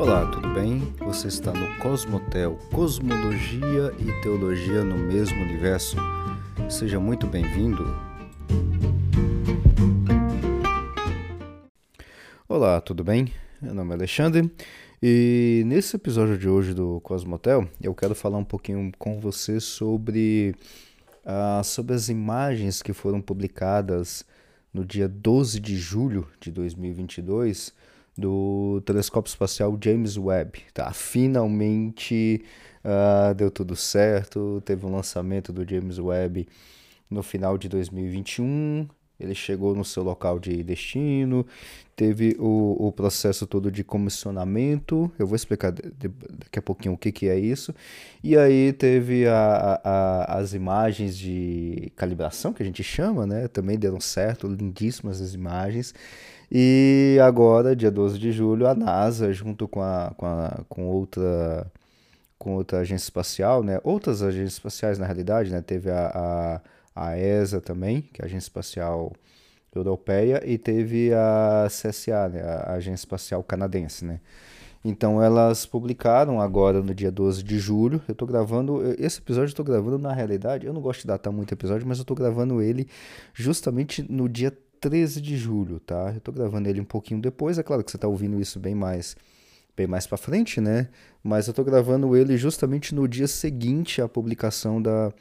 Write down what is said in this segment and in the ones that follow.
Olá, tudo bem? Você está no Cosmotel, Cosmologia e Teologia no mesmo universo. Seja muito bem-vindo. Olá, tudo bem? Meu nome é Alexandre e nesse episódio de hoje do Cosmotel eu quero falar um pouquinho com você sobre, uh, sobre as imagens que foram publicadas no dia 12 de julho de 2022 do telescópio espacial James Webb. Tá? Finalmente uh, deu tudo certo, teve um lançamento do James Webb no final de 2021. Ele chegou no seu local de destino, teve o, o processo todo de comissionamento. Eu vou explicar de, de, daqui a pouquinho o que, que é isso. E aí teve a, a, as imagens de calibração, que a gente chama, né? Também deram certo, lindíssimas as imagens. E agora, dia 12 de julho, a NASA, junto com, a, com, a, com outra com outra agência espacial, né? Outras agências espaciais, na realidade, né? Teve a, a, a ESA também, que é a Agência Espacial Europeia, e teve a CSA, né? A Agência Espacial Canadense, né? Então elas publicaram agora no dia 12 de julho. Eu tô gravando. Esse episódio eu tô gravando na realidade. Eu não gosto de datar muito episódio, mas eu tô gravando ele justamente no dia 13 de julho, tá? Eu tô gravando ele um pouquinho depois, é claro que você tá ouvindo isso bem mais bem mais para frente, né? Mas eu tô gravando ele justamente no dia seguinte à publicação da,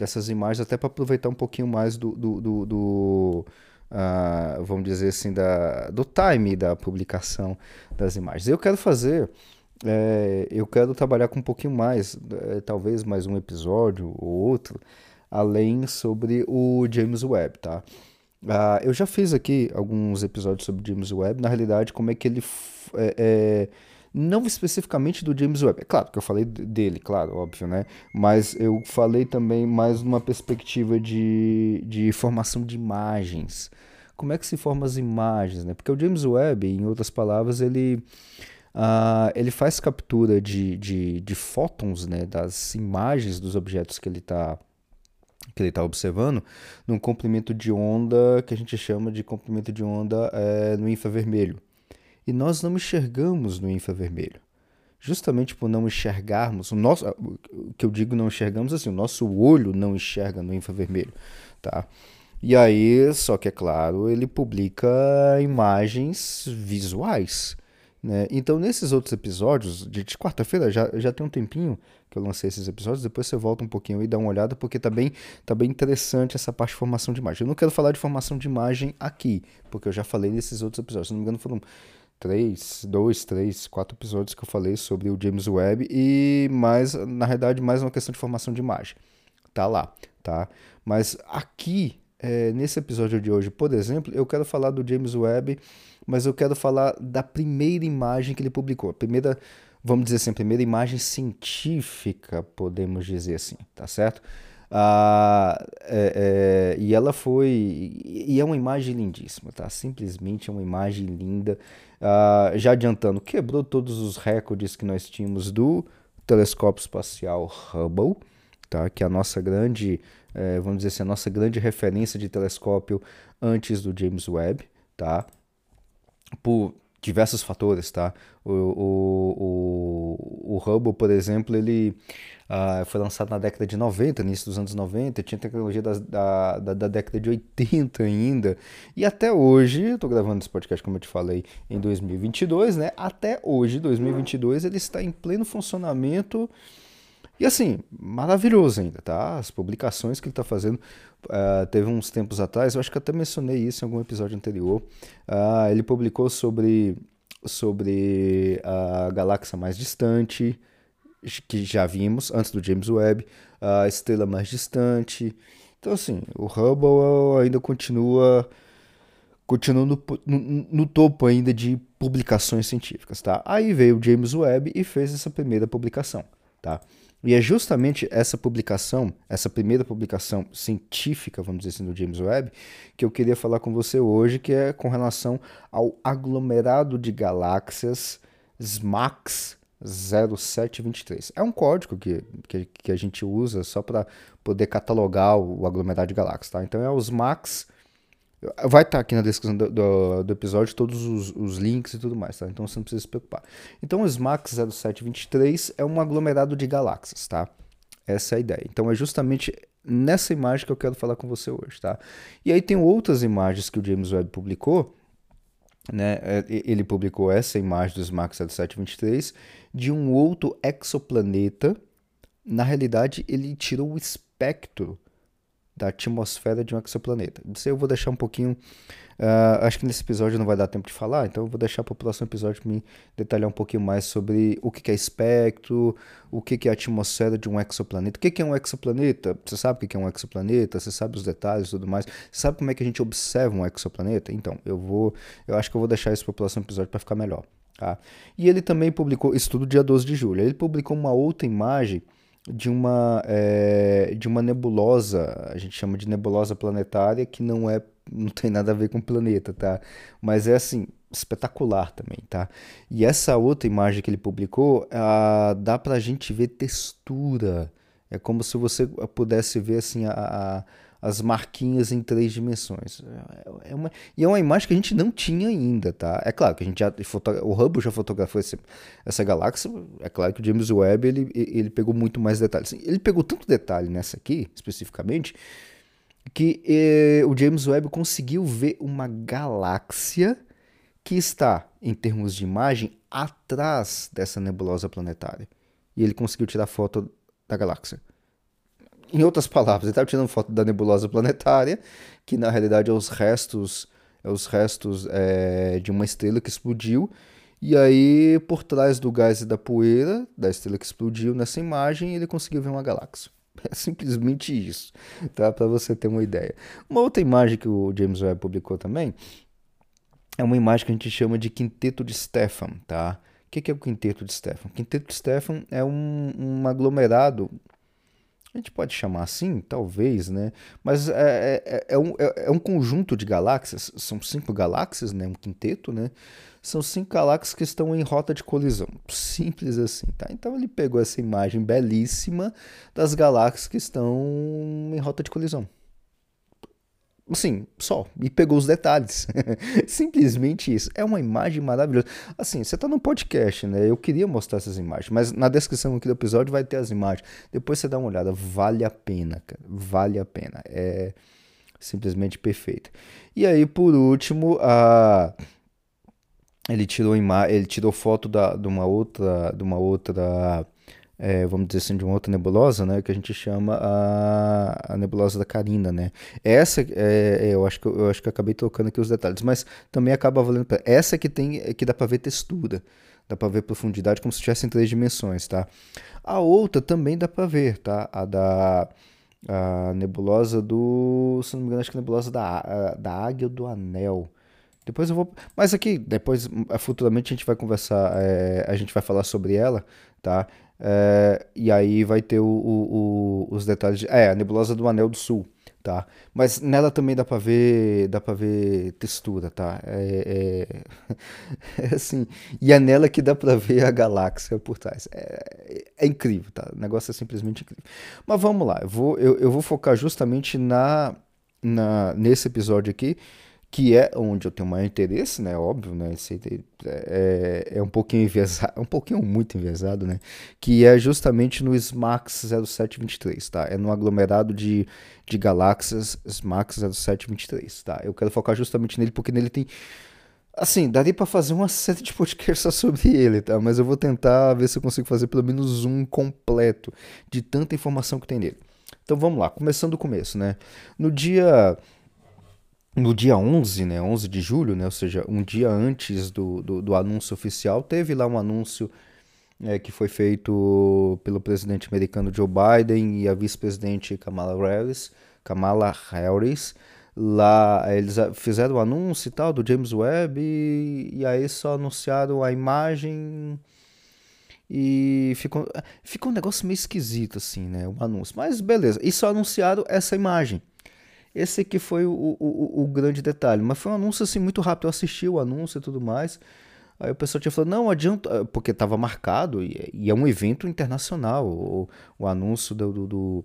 dessas imagens, até para aproveitar um pouquinho mais do, do, do, do uh, vamos dizer assim, da, do time da publicação das imagens. Eu quero fazer, é, eu quero trabalhar com um pouquinho mais, é, talvez mais um episódio ou outro, além sobre o James Webb, tá? Uh, eu já fiz aqui alguns episódios sobre James Webb, na realidade, como é que ele. É, é, não especificamente do James Webb, é claro que eu falei dele, claro, óbvio, né? Mas eu falei também mais numa perspectiva de, de formação de imagens. Como é que se formam as imagens, né? Porque o James Webb, em outras palavras, ele. Uh, ele faz captura de, de, de fótons né, das imagens dos objetos que ele está que ele está observando num comprimento de onda que a gente chama de comprimento de onda é, no infravermelho. E nós não enxergamos no infravermelho. Justamente por não enxergarmos, o nosso, o que eu digo não enxergamos assim, o nosso olho não enxerga no infravermelho, tá? E aí, só que é claro, ele publica imagens visuais. Né? Então, nesses outros episódios, de, de quarta-feira, já, já tem um tempinho que eu lancei esses episódios, depois você volta um pouquinho e dá uma olhada, porque tá bem, tá bem interessante essa parte de formação de imagem. Eu não quero falar de formação de imagem aqui, porque eu já falei nesses outros episódios. Se não me engano, foram três, dois, três, quatro episódios que eu falei sobre o James Webb e mais, na realidade, mais uma questão de formação de imagem. Tá lá, tá? Mas aqui, é, nesse episódio de hoje, por exemplo, eu quero falar do James Webb mas eu quero falar da primeira imagem que ele publicou. A primeira, vamos dizer assim, a primeira imagem científica, podemos dizer assim, tá certo? Ah, é, é, e ela foi. E é uma imagem lindíssima, tá? Simplesmente é uma imagem linda. Ah, já adiantando, quebrou todos os recordes que nós tínhamos do telescópio espacial Hubble, tá? Que é a nossa grande, é, vamos dizer assim, a nossa grande referência de telescópio antes do James Webb, tá? por diversos fatores, tá? O, o, o, o Hubble, por exemplo, ele uh, foi lançado na década de 90, início dos anos 90, tinha tecnologia da, da, da, da década de 80 ainda, e até hoje, eu tô gravando esse podcast, como eu te falei, em 2022, né? Até hoje, 2022, ele está em pleno funcionamento e assim, maravilhoso ainda, tá? As publicações que ele está fazendo. Uh, teve uns tempos atrás, eu acho que até mencionei isso em algum episódio anterior. Uh, ele publicou sobre, sobre a galáxia mais distante, que já vimos antes do James Webb, a estrela mais distante. Então, assim, o Hubble ainda continua continua no, no, no, topo ainda de publicações científicas, tá? Aí veio o James Webb e fez essa primeira publicação, tá? E é justamente essa publicação, essa primeira publicação científica, vamos dizer assim, do James Webb, que eu queria falar com você hoje, que é com relação ao aglomerado de galáxias SMAX 0723. É um código que, que, que a gente usa só para poder catalogar o, aglomerado de galáxias, tá? Então é os SMAX Vai estar tá aqui na descrição do, do, do episódio todos os, os, links e tudo mais, tá? Então você não precisa se preocupar. Então o SMAX 0723 é um aglomerado de galáxias, tá? Essa é a ideia. Então é justamente nessa imagem que eu quero falar com você hoje, tá? E aí tem outras imagens que o James Webb publicou, né? É, ele publicou essa imagem do SMAX 0723 de um outro exoplaneta. Na realidade, ele tirou o espectro da atmosfera de um exoplaneta. Isso eu vou deixar um pouquinho. Uh, acho que nesse episódio não vai dar tempo de falar, então eu vou deixar para o próximo episódio me detalhar um pouquinho mais sobre o que é espectro, o que é a atmosfera de um exoplaneta. O que é um exoplaneta? Você sabe o que é um exoplaneta? Você sabe os detalhes e tudo mais? Você sabe como é que a gente observa um exoplaneta? Então, eu vou. Eu acho que eu vou deixar isso para o próximo episódio para ficar melhor. Tá? E ele também publicou, isso tudo dia 12 de julho, ele publicou uma outra imagem de uma, é, de uma nebulosa, a gente chama de nebulosa planetária, que não é não tem nada a ver com planeta, tá? Mas é assim, espetacular também, tá? E essa outra imagem que ele publicou, ah, dá pra gente ver textura. É como se você pudesse ver assim a, a as marquinhas em três dimensões. É, é uma, e é uma imagem que a gente não tinha ainda, tá? É claro que a gente já o Hubble já fotografou esse, essa galáxia. É claro que o James Webb ele, ele pegou muito mais detalhes. Ele pegou tanto detalhe nessa aqui, especificamente, que eh, o James Webb conseguiu ver uma galáxia que está, em termos de imagem, atrás dessa nebulosa planetária. E ele conseguiu tirar foto da galáxia. Em outras palavras, ele estava tirando foto da nebulosa planetária, que na realidade é os restos, é os restos é, de uma estrela que explodiu. E aí, por trás do gás e da poeira da estrela que explodiu nessa imagem, ele conseguiu ver uma galáxia. É simplesmente isso, tá? Para você ter uma ideia. Uma outra imagem que o James Webb publicou também é uma imagem que a gente chama de Quinteto de Stefan, tá? O que é o Quinteto de Stefan? Quinteto de Stefan é um, um aglomerado a gente pode chamar assim, talvez, né? Mas é, é, é, um, é, é um conjunto de galáxias, são cinco galáxias, né? Um quinteto, né? São cinco galáxias que estão em rota de colisão. Simples assim, tá? Então ele pegou essa imagem belíssima das galáxias que estão em rota de colisão. Assim, só. E pegou os detalhes. Simplesmente isso. É uma imagem maravilhosa. Assim, você tá no podcast, né? Eu queria mostrar essas imagens, mas na descrição aqui do episódio vai ter as imagens. Depois você dá uma olhada. Vale a pena, cara. Vale a pena. É simplesmente perfeito. E aí, por último, a. Ele tirou, ima... ele tirou foto da, de uma outra. De uma outra é, vamos dizer assim, de uma outra nebulosa, né, que a gente chama a, a nebulosa da Carina, né. Essa, é, é, eu, acho que, eu acho que eu acabei trocando aqui os detalhes, mas também acaba valendo pra, essa que tem, que dá para ver textura, dá para ver profundidade como se tivesse em três dimensões, tá. A outra também dá para ver, tá, a da a nebulosa do, se não me engano, acho que a nebulosa da, da Águia do Anel, depois eu vou. Mas aqui, depois, futuramente a gente vai conversar, é, a gente vai falar sobre ela, tá? É, e aí vai ter o, o, o, os detalhes. De, é, a nebulosa do Anel do Sul, tá? Mas nela também dá pra ver, dá pra ver textura, tá? É, é, é assim. E é nela que dá pra ver a galáxia por trás. É, é, incrível, tá? O negócio é simplesmente incrível. Mas vamos lá, eu vou, eu, eu vou focar justamente na, na, nesse episódio aqui que é onde eu tenho maior interesse, né? Óbvio, né? Esse é, é um pouquinho enviesado, um pouquinho muito enviesado, né? Que é justamente no SMAX 0723, tá? É no aglomerado de, de galáxias SMAX 0723, tá? Eu quero focar justamente nele porque nele tem Assim, daria para fazer uma série de podcasts só sobre ele, tá? Mas eu vou tentar ver se eu consigo fazer pelo menos um completo de tanta informação que tem nele. Então vamos lá, começando do começo, né? No dia no dia 11, né, 11 de julho, né, ou seja, um dia antes do, do, do anúncio oficial, teve lá um anúncio é, que foi feito pelo presidente americano Joe Biden e a vice-presidente Kamala Harris, Kamala Harris. Lá eles fizeram o anúncio e tal do James Webb e, e aí só anunciaram a imagem e ficou, ficou um negócio meio esquisito assim, né, o anúncio. Mas beleza, e só anunciaram essa imagem. Esse aqui foi o, o, o, grande detalhe. Mas foi um anúncio assim muito rápido. Eu assisti o anúncio e tudo mais. Aí o pessoal tinha falado, não, adianta, porque estava marcado, e, é um evento internacional, o, o anúncio do, do,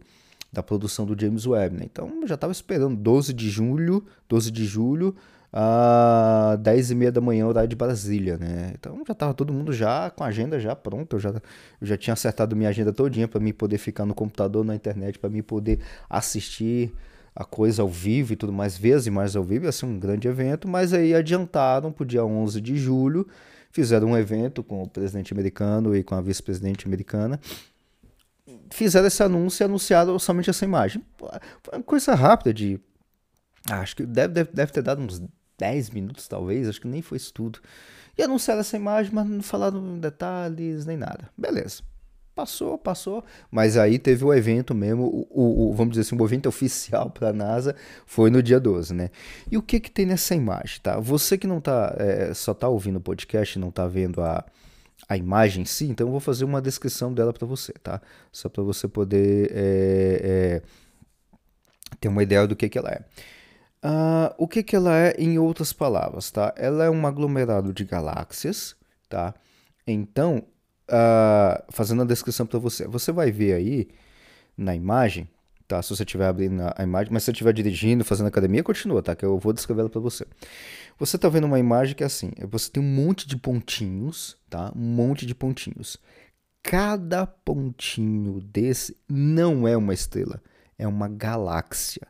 da produção do James Webb, né? Então já estava esperando 12 de julho, 12 de julho, às 10 e meia da manhã, horário de Brasília, né? Então já estava todo mundo já com a agenda já pronta, eu já, eu já tinha acertado minha agenda todinha para mim poder ficar no computador, na internet, para mim poder assistir a coisa ao vivo e tudo mais, ver as imagens ao vivo, ia ser um grande evento, mas aí adiantaram para o dia 11 de julho, fizeram um evento com o presidente americano e com a vice-presidente americana, fizeram esse anúncio e anunciaram somente essa imagem. Foi uma coisa rápida de. Acho que deve, deve, deve ter dado uns 10 minutos, talvez, acho que nem foi isso tudo. E anunciaram essa imagem, mas não falaram detalhes nem nada. Beleza. Passou, passou. Mas aí teve o evento mesmo, o, o, o vamos dizer assim, o evento oficial para a NASA foi no dia 12, né? E o que que tem nessa imagem, tá? Você que não tá, é, só tá ouvindo o podcast, não tá vendo a, a imagem em si, então eu vou fazer uma descrição dela para você, tá? Só para você poder é, é, ter uma ideia do que, que ela é. Uh, o que, que ela é em outras palavras, tá? Ela é um aglomerado de galáxias, tá? Então, uh, fazendo a descrição para você, você vai ver aí na imagem, tá? Se você estiver abrindo a imagem, mas se você estiver dirigindo, fazendo academia, continua, tá? Que eu vou descrever ela para você. Você está vendo uma imagem que é assim, você tem um monte de pontinhos, tá? Um monte de pontinhos. Cada pontinho desse não é uma estrela, é uma galáxia,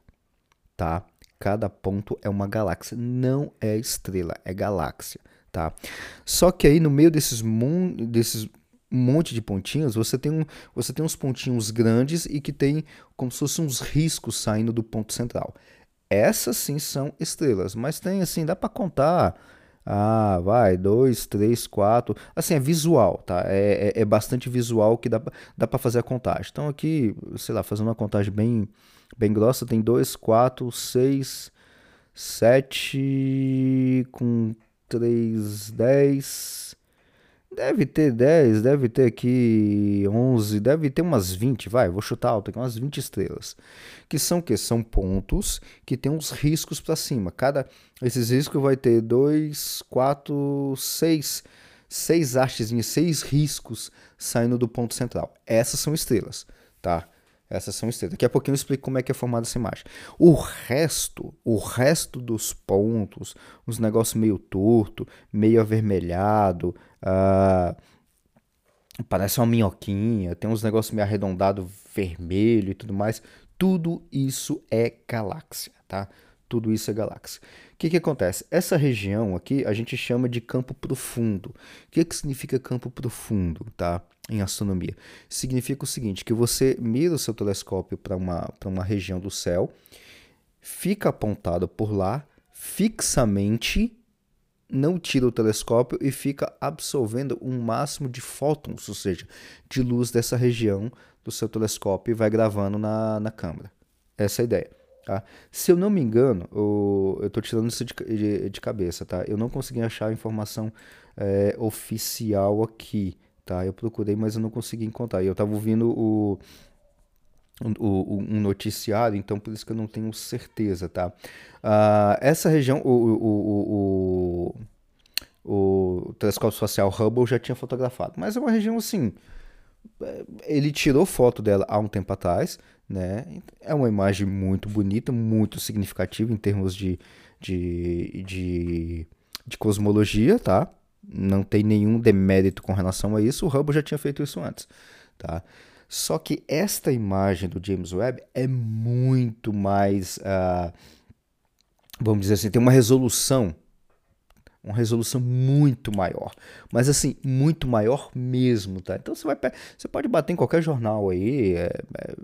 tá? Cada ponto é uma galáxia, não é estrela, é galáxia, tá? Só que aí no meio desses, mon desses monte de pontinhos, você tem, um, você tem uns pontinhos grandes e que tem como se fossem uns riscos saindo do ponto central. Essas sim são estrelas, mas tem assim, dá para contar. Ah, vai, dois, três, quatro. Assim, é visual, tá? É, é, é bastante visual que dá, dá para fazer a contagem. Então aqui, sei lá, fazendo uma contagem bem, bem grossa, tem dois, quatro, seis, sete, com três, dez, Deve ter 10, deve ter aqui 11, deve ter umas 20, vai, vou chutar alto aqui, umas 20 estrelas. Que são que São pontos que tem uns riscos para cima. Cada esses riscos vai ter 2, 4, 6, 6 hastes, 6 riscos saindo do ponto central. Essas são estrelas, tá? Essas são estrelas. Daqui a pouquinho eu explico como é que é formada essa imagem. O resto, o resto dos pontos, uns negócios meio torto, meio avermelhado, uh, parece uma minhoquinha, tem uns negócios meio arredondado vermelho e tudo mais. Tudo isso é galáxia, tá? Tudo isso é galáxia. O que, que acontece? Essa região aqui a gente chama de campo profundo. O que, que significa campo profundo, tá? Em astronomia. Significa o seguinte, que você mira o seu telescópio para uma, uma região do céu, fica apontado por lá, fixamente, não tira o telescópio e fica absorvendo um máximo de fótons, ou seja, de luz dessa região do seu telescópio e vai gravando na, na câmera. Essa é a ideia. Tá? Se eu não me engano, eu, estou tirando isso de, de, de, cabeça, tá? Eu não consegui achar a informação é, oficial aqui, tá? Eu procurei, mas eu não consegui encontrar. E eu estava ouvindo o, o, um noticiário, então por isso que eu não tenho certeza, tá? Uh, essa região, o, o, o, o, telescópio espacial Hubble já tinha fotografado, mas é uma região assim. É, ele tirou foto dela há um tempo atrás, né? É uma imagem muito bonita, muito significativa em termos de, de, de, de cosmologia, tá? Não tem nenhum demérito com relação a isso. O Hubble já tinha feito isso antes, tá? Só que esta imagem do James Webb é muito mais, uh, vamos dizer assim, tem uma resolução uma resolução muito maior. Mas assim, muito maior mesmo, tá? Então você vai você pode bater em qualquer jornal aí, é, é,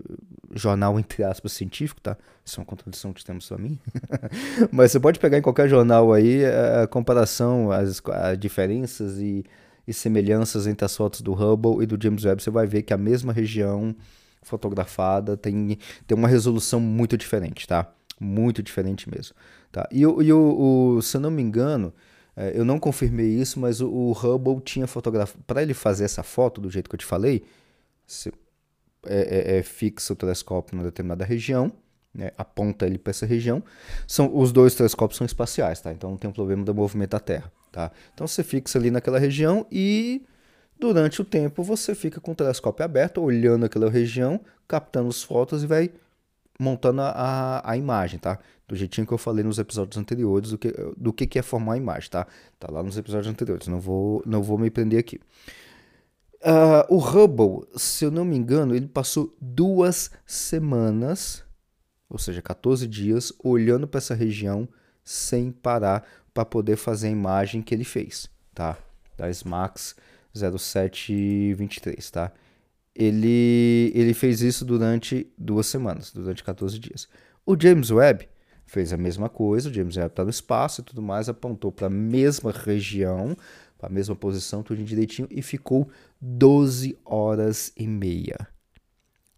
jornal entre aspas científico, tá? Isso é uma contradição que temos para mim. Mas você pode pegar em qualquer jornal aí a comparação, as, as diferenças e, e semelhanças entre as fotos do Hubble e do James Webb, você vai ver que a mesma região fotografada tem, tem uma resolução muito diferente, tá? Muito diferente mesmo. Tá? E, e o, o, se eu não me engano, é, eu não confirmei isso, mas o, o Hubble tinha fotografado. Para ele fazer essa foto, do jeito que eu te falei, se, é, é, é fixa o telescópio numa determinada região, né, aponta ele para essa região. São, os dois telescópios são espaciais, tá? então não tem problema do movimento da Terra. Tá? Então você fixa ali naquela região e durante o tempo você fica com o telescópio aberto, olhando aquela região, captando as fotos e vai montando a, a imagem, tá? Do jeitinho que eu falei nos episódios anteriores do que, do que, é formar a imagem, tá? Tá lá nos episódios anteriores, não vou, não vou me prender aqui. Uh, o Hubble, se eu não me engano, ele passou duas semanas, ou seja, 14 dias, olhando para essa região sem parar para poder fazer a imagem que ele fez, tá? Da SMAX 0723, tá? Ele, ele fez isso durante duas semanas, durante 14 dias. O James Webb fez a mesma coisa, o James Webb está no espaço e tudo mais, apontou para a mesma região, a mesma posição, tudo direitinho, e ficou 12 horas e meia.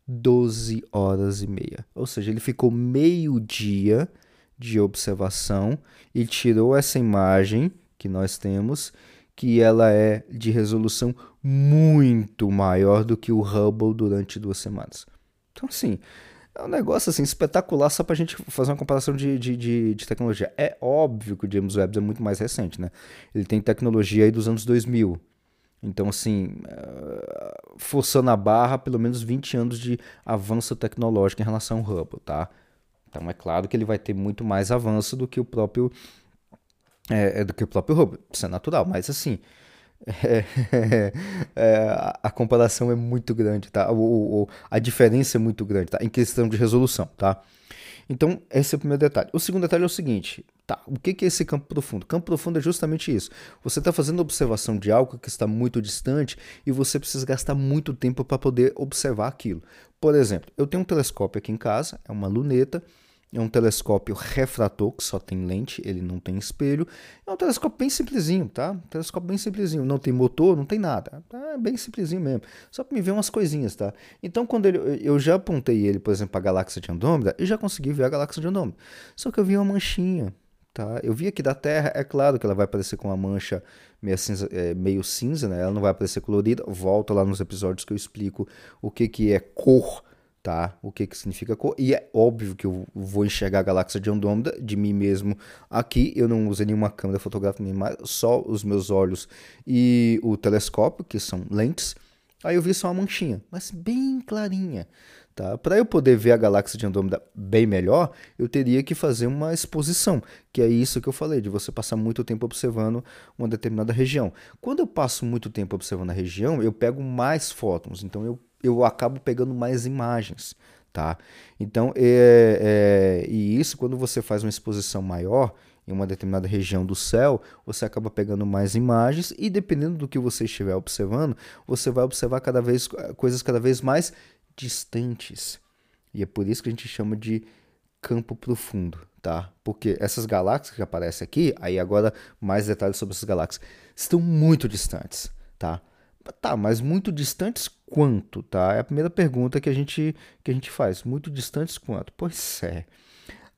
12 horas e meia. Ou seja, ele ficou meio dia de observação e tirou essa imagem que nós temos, que ela é de resolução muito maior do que o Hubble durante duas semanas. Então, assim, é um negócio assim espetacular só pra gente fazer uma comparação de, de, de, de, tecnologia. É óbvio que o James Webb é muito mais recente, né? Ele tem tecnologia aí dos anos 2000. Então, assim, uh, forçando a barra, pelo menos 20 anos de avanço tecnológico em relação ao Hubble, tá? Então, é claro que ele vai ter muito mais avanço do que o próprio é, do que o próprio Hubble. Isso é natural, mas assim, é, é, a comparação é muito grande, tá? O, o, a diferença é muito grande, tá? Em questão de resolução, tá? Então, esse é o primeiro detalhe. O segundo detalhe é o seguinte, tá? O que é esse campo profundo? Campo profundo é justamente isso. Você está fazendo observação de algo que está muito distante e você precisa gastar muito tempo para poder observar aquilo. Por exemplo, eu tenho um telescópio aqui em casa, é uma luneta, é um telescópio refrator, que só tem lente, ele não tem espelho. É um telescópio bem simplesinho, tá? Um telescópio bem simplesinho. Não tem motor, não tem nada. É bem simplesinho mesmo. Só para me ver umas coisinhas, tá? Então, quando ele, eu já apontei ele, por exemplo, para a galáxia de Andrômeda, e já consegui ver a galáxia de Andrômeda. Só que eu vi uma manchinha, tá? Eu vi aqui da Terra, é claro que ela vai aparecer com uma mancha meio cinza, é, meio cinza, né? Ela não vai aparecer colorida. Volta lá nos episódios que eu explico o que, que é cor tá? O que que significa cor? E é óbvio que eu vou enxergar a galáxia de Andrômeda de mim mesmo aqui. Eu não usei nenhuma câmera fotográfica só os meus olhos e o telescópio, que são lentes. Aí eu vi só uma manchinha, mas bem clarinha. Tá? Para eu poder ver a galáxia de Andrômeda bem melhor, eu teria que fazer uma exposição, que é isso que eu falei, de você passar muito tempo observando uma determinada região. Quando eu passo muito tempo observando a região, eu pego mais fótons, então eu eu acabo pegando mais imagens, tá? Então, é, é, e isso quando você faz uma exposição maior em uma determinada região do céu, você acaba pegando mais imagens e dependendo do que você estiver observando, você vai observar cada vez coisas cada vez mais distantes. E é por isso que a gente chama de campo profundo, tá? Porque essas galáxias que aparecem aqui, aí agora mais detalhes sobre essas galáxias, estão muito distantes, tá? Tá, mas muito distantes quanto, tá? É a primeira pergunta que a gente, que a gente faz. Muito distantes quanto? Pois é.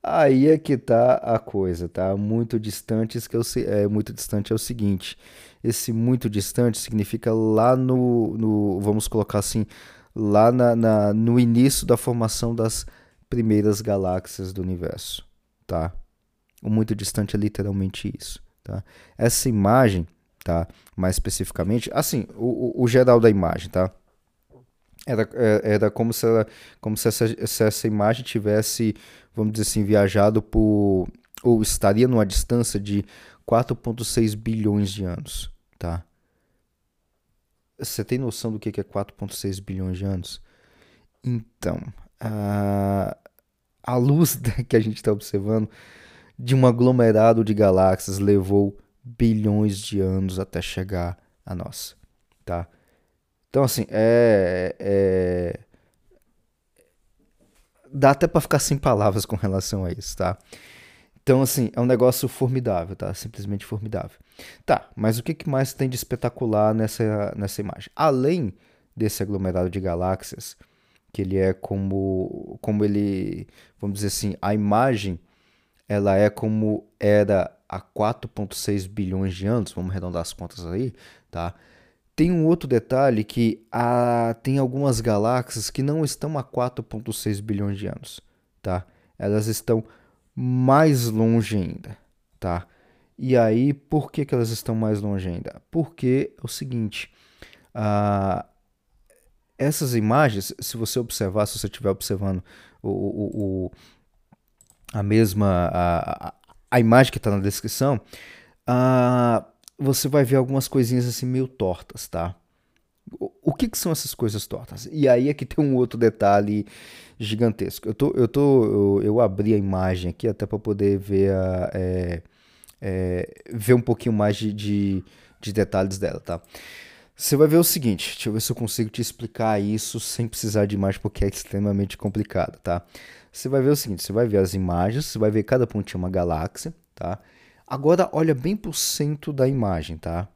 Aí é que tá a coisa, tá? Muito distantes que eu é muito distante é o seguinte. Esse muito distante significa lá no, no vamos colocar assim, lá na, na, no início da formação das primeiras galáxias do universo, tá? O muito distante é literalmente isso, tá? Essa imagem tá? Mais especificamente, assim, o, o geral da imagem, tá? Era, é, era como se, ela, como se essa, se essa imagem tivesse, vamos dizer assim, viajado por. ou estaria numa distância de 4,6 bilhões de anos, tá? Você tem noção do que é 4,6 bilhões de anos? Então, a, a luz que a gente está observando de um aglomerado de galáxias levou bilhões de anos até chegar a nós, tá? Então, assim, é, é... dá até para ficar sem palavras com relação a isso, tá? Então, assim, é um negócio formidável, tá? Simplesmente formidável. Tá, mas o que mais tem de espetacular nessa, nessa imagem? Além desse aglomerado de galáxias, que ele é como, como ele, vamos dizer assim, a imagem, ela é como era há 4,6 bilhões de anos, vamos arredondar as contas aí, tá? Tem um outro detalhe que há, tem algumas galáxias que não estão a 4,6 bilhões de anos, tá? Elas estão mais longe ainda, tá? E aí, por que, que elas estão mais longe ainda? Porque é o seguinte, uh, essas imagens, se você observar, se você estiver observando o, o, o, a mesma a, a imagem que está na descrição, uh, você vai ver algumas coisinhas assim meio tortas, tá? O, o que, que, são essas coisas tortas? E aí é que tem um outro detalhe gigantesco. Eu, tô, eu, tô, eu, eu abri a imagem aqui até para poder ver, a, é, é, ver um pouquinho mais de, de, de detalhes dela, tá? Você vai ver o seguinte, deixa eu ver se eu consigo te explicar isso sem precisar de imagem, porque é extremamente complicado, tá? Você vai ver o seguinte, você vai ver as imagens, você vai ver cada pontinho uma galáxia, tá? Agora olha bem pro centro da imagem, tá?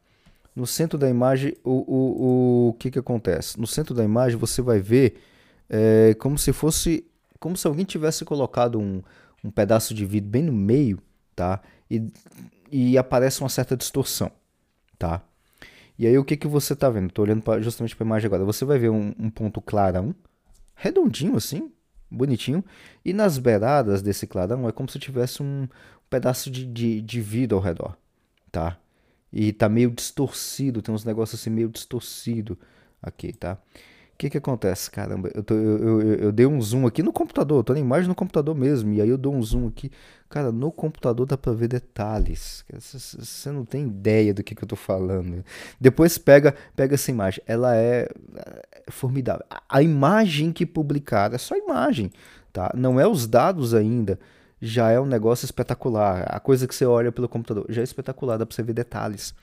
No centro da imagem, o, o, o, que que acontece? No centro da imagem você vai ver é, como se fosse, como se alguém tivesse colocado um, um pedaço de vidro bem no meio, tá? E, e aparece uma certa distorção, tá? E aí o que, que você está vendo? Estou olhando pra, justamente para a imagem agora. Você vai ver um, um, ponto clarão, redondinho assim, bonitinho. E nas beiradas desse clarão é como se tivesse um pedaço de, de, de ao redor, tá? E tá meio distorcido, tem uns negócios assim meio distorcido aqui, tá? Que que acontece? Caramba, eu, tô, eu, eu, eu, dei um zoom aqui no computador, tô na imagem no computador mesmo, e aí eu dou um zoom aqui. Cara, no computador dá pra ver detalhes. Você não tem ideia do que, que eu tô falando. Depois pega, pega essa imagem, ela é, é formidável. A imagem que publicaram é só imagem, tá? Não é os dados ainda. Já é um negócio espetacular. A coisa que você olha pelo computador já é espetacular, dá pra você ver detalhes.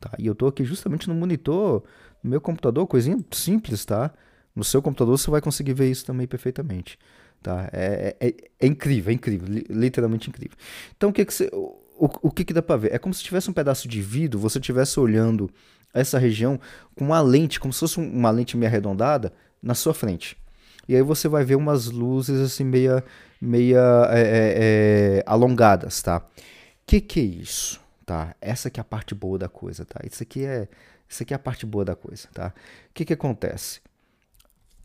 Tá? E eu tô aqui justamente no monitor meu computador, coisinha simples, tá? No seu computador você vai conseguir ver isso também perfeitamente. Tá? É, é, é, é incrível, é incrível, literalmente incrível. Então o que, que você, o, o que, que dá para ver? É como se tivesse um pedaço de vidro, você estivesse olhando essa região com uma lente, como se fosse uma lente meio arredondada, na sua frente. E aí você vai ver umas luzes assim meia, meia é, é, é alongadas, tá? Que que é isso? Tá? Essa que é a parte boa da coisa, tá? Isso aqui é isso aqui é a parte boa da coisa, tá? O que, que acontece?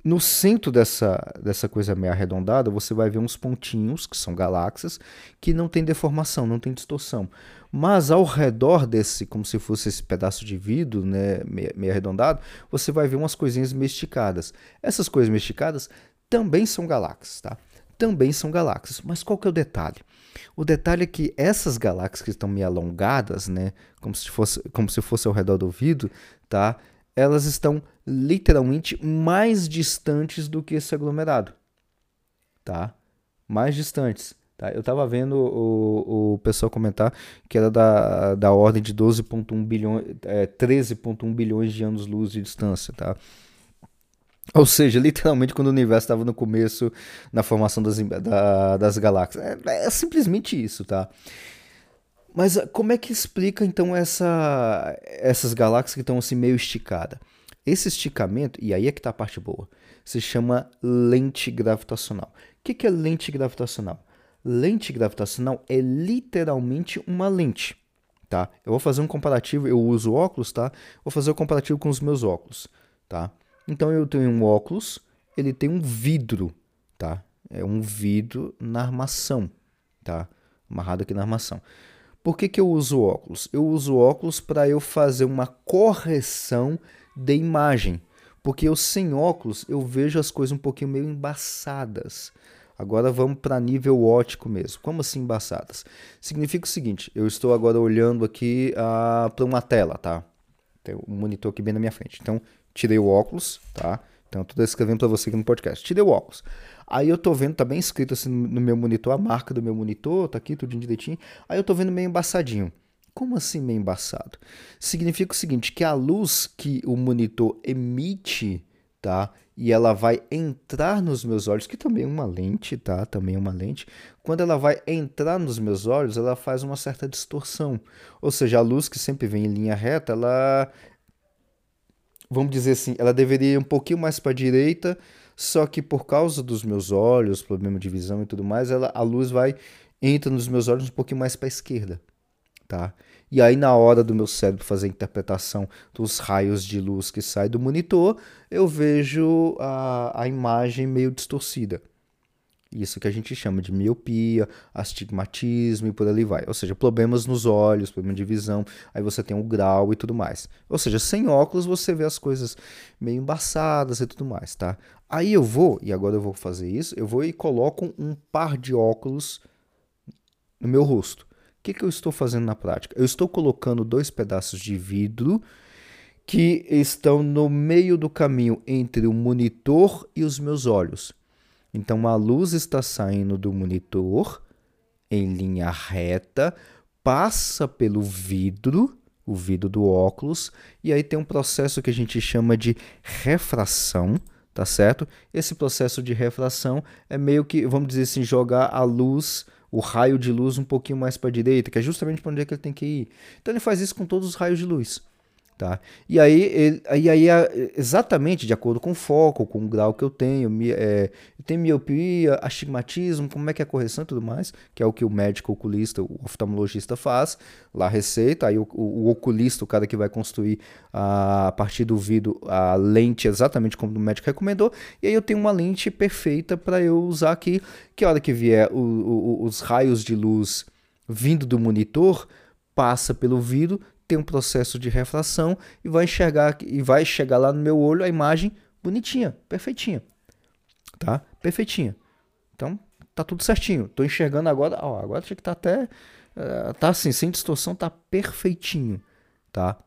No centro dessa, dessa coisa meio arredondada, você vai ver uns pontinhos, que são galáxias, que não tem deformação, não tem distorção. Mas ao redor desse, como se fosse esse pedaço de vidro, né, meio, meio arredondado, você vai ver umas coisinhas mesticadas. Essas coisas mesticadas também são galáxias, tá? Também são galáxias. Mas qual que é o detalhe? O detalhe é que essas galáxias que estão meio alongadas, né, como se fosse, como se fosse ao redor do vidro, tá? Elas estão literalmente mais distantes do que esse aglomerado, tá? Mais distantes. Tá? Eu estava vendo o, o pessoal comentar que era da, da ordem de 12,1 bilhões, é, 13,1 bilhões de anos-luz de distância, tá? Ou seja, literalmente quando o universo estava no começo, na formação das, da, das galáxias. É, é, simplesmente isso, tá? Mas ah, como é que explica então essa, essas galáxias que estão assim meio esticadas? Esse esticamento, e aí é que está a parte boa, se chama lente gravitacional. O que, que é lente gravitacional? Lente gravitacional é literalmente uma lente, tá? Eu vou fazer um comparativo, eu uso óculos, tá? Vou fazer o um comparativo com os meus óculos, tá? Então eu tenho um óculos, ele tem um vidro, tá? É um vidro na armação, tá? Amarrado aqui na armação. Por que, que eu uso óculos? Eu uso óculos para eu fazer uma correção de imagem. Porque eu sem óculos eu vejo as coisas um pouquinho meio embaçadas. Agora vamos para nível ótico mesmo. Como assim embaçadas? Significa o seguinte: eu estou agora olhando aqui uh, ah, para uma tela, tá? Tem um monitor aqui bem na minha frente. Então tirei o óculos, tá? Então eu tô descrevendo para você aqui no podcast. Tirei o óculos. Aí eu tô vendo, tá bem escrito assim no meu monitor, a marca do meu monitor, tá aqui tudo direitinho. Aí eu tô vendo meio embaçadinho. Como assim meio embaçado? Significa o seguinte, que a luz que o monitor emite, tá? E ela vai entrar nos meus olhos, que também é uma lente, tá? Também é uma lente. Quando ela vai entrar nos meus olhos, ela faz uma certa distorção. Ou seja, a luz que sempre vem em linha reta, ela vamos dizer assim, ela deveria ir um pouquinho mais para a direita, só que por causa dos meus olhos, problema de visão e tudo mais, ela, a luz vai entra nos meus olhos um pouquinho mais para a esquerda, tá? E aí na hora do meu cérebro fazer a interpretação dos raios de luz que sai do monitor, eu vejo a, a imagem meio distorcida. Isso que a gente chama de miopia, astigmatismo e por ali vai. Ou seja, problemas nos olhos, problema de visão, aí você tem o grau e tudo mais. Ou seja, sem óculos você vê as coisas meio embaçadas e tudo mais, tá? Aí eu vou, e agora eu vou fazer isso, eu vou e coloco um par de óculos no meu rosto. O que, que eu estou fazendo na prática? Eu estou colocando dois pedaços de vidro que estão no meio do caminho entre o monitor e os meus olhos. Então a luz está saindo do monitor em linha reta, passa pelo vidro, o vidro do óculos, e aí tem um processo que a gente chama de refração, tá certo? Esse processo de refração é meio que, vamos dizer assim, jogar a luz, o raio de luz um pouquinho mais para a direita, que é justamente para onde é que ele tem que ir. Então ele faz isso com todos os raios de luz. Tá? E aí, ele, aí, aí, exatamente de acordo com o foco, com o grau que eu tenho, mi, é, eu tenho miopia, astigmatismo, como é que é a correção e tudo mais, que é o que o médico oculista, o oftalmologista faz, lá receita, aí o, o, o oculista, o cara que vai construir a, a partir do vidro a lente exatamente como o médico recomendou, e aí eu tenho uma lente perfeita para eu usar aqui, que a hora que vier o, os raios de luz vindo do monitor, passa pelo vidro, tem um processo de refração e vai enxergar e vai chegar lá no meu olho a imagem bonitinha, perfeitinha. Tá? Perfeitinha. Então, tá tudo certinho. Tô enxergando agora, ó, agora tinha que tá até uh, tá assim, sem distorção, tá perfeitinho, tá?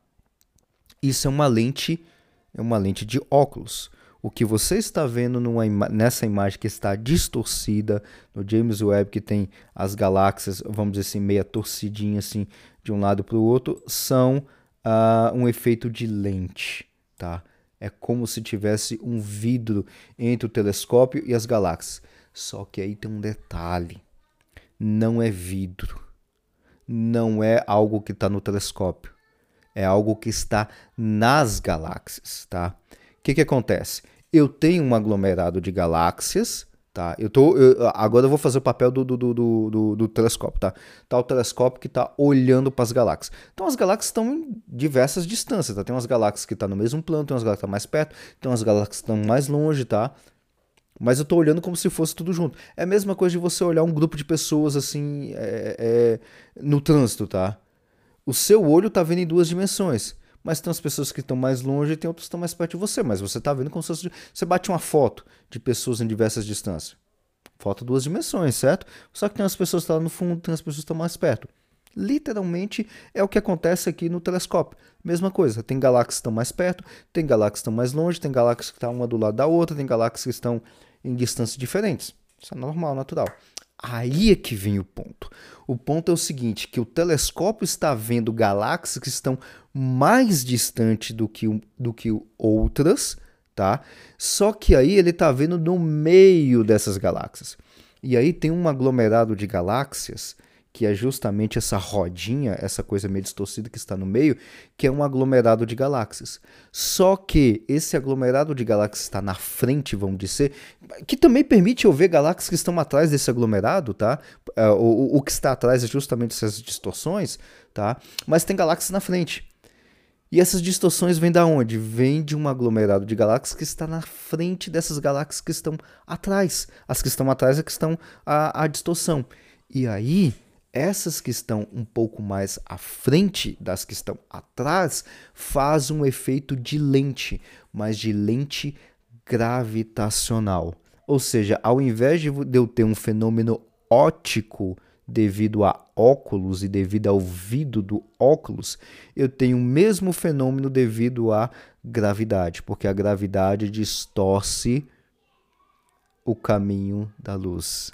Isso é uma lente, é uma lente de óculos. O que você está vendo numa, nessa imagem que está distorcida no James Webb, que tem as galáxias, vamos dizer assim, meia torcidinha assim, de um lado para o outro são uh, um efeito de lente, tá? É como se tivesse um vidro entre o telescópio e as galáxias. Só que aí tem um detalhe: não é vidro, não é algo que está no telescópio, é algo que está nas galáxias, tá? O que, que acontece? Eu tenho um aglomerado de galáxias Tá, eu tô. Eu, agora eu vou fazer o papel do, do, do, do, do telescópio, tá? Tá o telescópio que está olhando para as galáxias. Então as galáxias estão em diversas distâncias, tá? Tem umas galáxias que estão tá no mesmo plano, tem umas galáxias que estão tá mais perto, tem umas galáxias que estão mais longe, tá? Mas eu estou olhando como se fosse tudo junto. É a mesma coisa de você olhar um grupo de pessoas assim é, é, no trânsito, tá? O seu olho está vendo em duas dimensões mas tem as pessoas que estão mais longe e tem outras que estão mais perto de você, mas você está vendo como se fosse... Você bate uma foto de pessoas em diversas distâncias. Foto duas dimensões, certo? Só que tem as pessoas que estão lá no fundo, tem as pessoas que estão mais perto. Literalmente é o que acontece aqui no telescópio. Mesma coisa, tem galáxias que estão mais perto, tem galáxias que estão mais longe, tem galáxias que estão uma do lado da outra, tem galáxias que estão em distâncias diferentes. Isso é normal, natural. Aí é que vem o ponto. O ponto é o seguinte, que o telescópio está vendo galáxias que estão mais distantes do que, do que outras, tá? Só que aí ele está vendo no meio dessas galáxias. E aí tem um aglomerado de galáxias que é justamente essa rodinha, essa coisa meio distorcida que está no meio, que é um aglomerado de galáxias. Só que esse aglomerado de galáxias está na frente, vamos dizer, que também permite eu ver galáxias que estão atrás desse aglomerado, tá? É, o, o que está atrás é justamente essas distorções, tá? Mas tem galáxias na frente. E essas distorções vêm da onde? Vêm de um aglomerado de galáxias que está na frente dessas galáxias que estão atrás. As que estão atrás é que estão a, a distorção. E aí, essas que estão um pouco mais à frente das que estão atrás faz um efeito de lente, mas de lente gravitacional. Ou seja, ao invés de eu ter um fenômeno óptico devido a óculos e devido ao vidro do óculos, eu tenho o mesmo fenômeno devido à gravidade, porque a gravidade distorce o caminho da luz.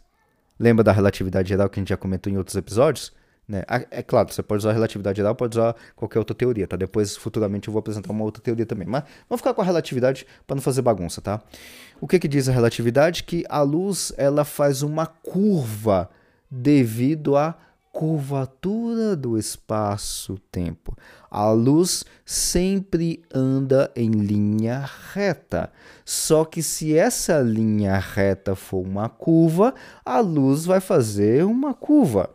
Lembra da relatividade geral que a gente já comentou em outros episódios? Né? É claro, você pode usar a relatividade geral, pode usar qualquer outra teoria, tá? Depois, futuramente, eu vou apresentar uma outra teoria também. Mas vamos ficar com a relatividade para não fazer bagunça, tá? O que, que diz a relatividade? Que a luz ela faz uma curva devido à curvatura do espaço-tempo. A luz sempre anda em linha reta. Só que se essa linha reta for uma curva, a luz vai fazer uma curva.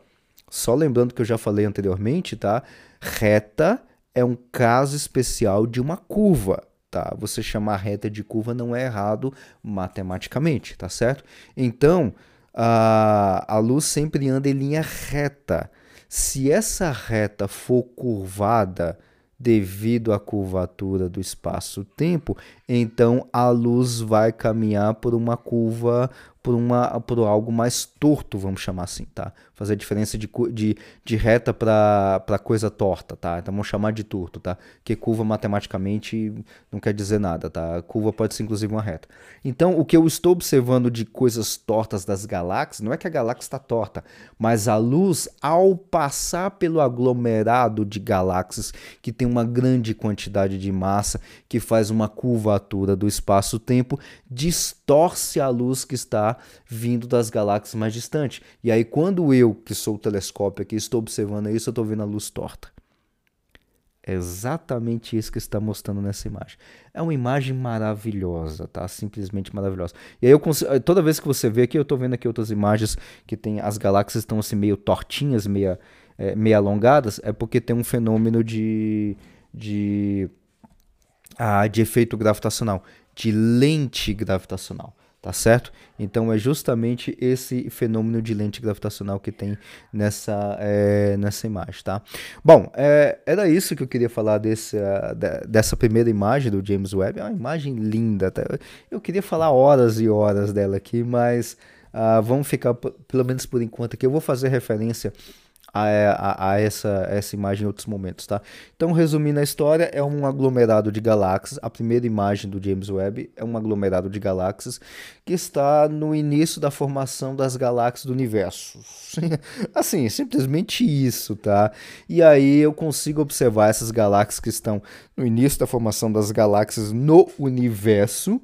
Só lembrando que eu já falei anteriormente, tá? Reta é um caso especial de uma curva, tá? Você chamar reta de curva não é errado matematicamente, tá certo? Então, a, a luz sempre anda em linha reta. Se essa reta for curvada devido à curvatura do espaço-tempo, então a luz vai caminhar por uma curva por, uma, por algo mais torto, vamos chamar assim, tá? Fazer a diferença de, de, de reta para coisa torta, tá? Então vamos chamar de torto, tá? Que curva matematicamente não quer dizer nada, tá? Curva pode ser inclusive uma reta. Então o que eu estou observando de coisas tortas das galáxias, não é que a galáxia está torta, mas a luz, ao passar pelo aglomerado de galáxias, que tem uma grande quantidade de massa, que faz uma curvatura do espaço-tempo, distorce a luz que está vindo das galáxias mais distantes. E aí, quando eu, que sou o telescópio aqui, estou observando isso, eu estou vendo a luz torta. É exatamente isso que está mostrando nessa imagem. É uma imagem maravilhosa, tá? Simplesmente maravilhosa. E aí eu consigo, toda vez que você vê aqui, eu estou vendo aqui outras imagens que tem as galáxias estão assim meio tortinhas, meio, é, meio alongadas, é porque tem um fenômeno de de ah, de efeito gravitacional, de lente gravitacional tá certo? Então é justamente esse fenômeno de lente gravitacional que tem nessa, é, nessa imagem, tá? Bom, é, era isso que eu queria falar desse, uh, dessa primeira imagem do James Webb, é uma imagem linda, tá? eu queria falar horas e horas dela aqui, mas uh, vamos ficar pelo menos por enquanto aqui, eu vou fazer referência a, a, a, essa, essa imagem em outros momentos, tá? Então, resumindo a história, é um aglomerado de galáxias. A primeira imagem do James Webb é um aglomerado de galáxias que está no início da formação das galáxias do universo. assim, simplesmente isso, tá? E aí eu consigo observar essas galáxias que estão no início da formação das galáxias no universo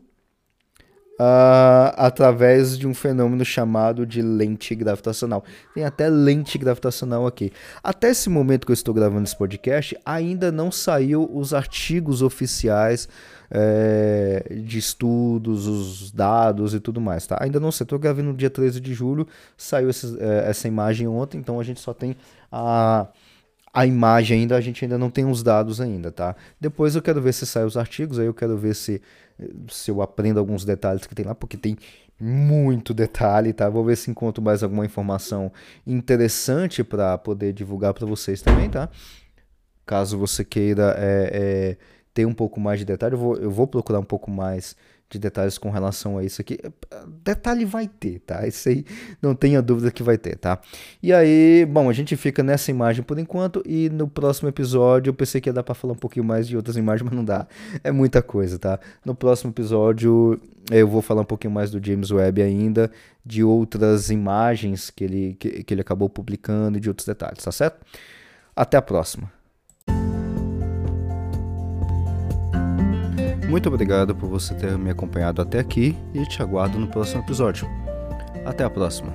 uh, através de um fenômeno chamado de lente gravitacional. Tem até lente gravitacional aqui. Até esse momento que eu estou gravando esse podcast, ainda não saiu os artigos oficiais é, de estudos, os dados e tudo mais, tá? Ainda não sei, estou gravando no dia 13 de julho, saiu essa, é, essa imagem ontem, então a gente só tem a a imagem ainda, a gente ainda não tem os dados ainda, tá? Depois eu quero ver se saem os artigos, aí eu quero ver se, se eu aprendo alguns detalhes que tem lá, porque tem muito detalhe, tá? Vou ver se encontro mais alguma informação interessante para poder divulgar para vocês também, tá? Caso você queira é, é, ter um pouco mais de detalhe, eu vou, eu vou procurar um pouco mais de detalhes com relação a isso aqui. Detalhe vai ter, tá? Isso aí não tenha dúvida que vai ter, tá? E aí, bom, a gente fica nessa imagem por enquanto e no próximo episódio eu pensei que ia dar para falar um pouquinho mais de outras imagens, mas não dá. É muita coisa, tá? No próximo episódio eu vou falar um pouquinho mais do James Webb ainda, de outras imagens que ele, que, que ele acabou publicando e de outros detalhes, tá certo? Até a próxima. Muito obrigado por você ter me acompanhado até aqui e te aguardo no próximo episódio. Até a próxima.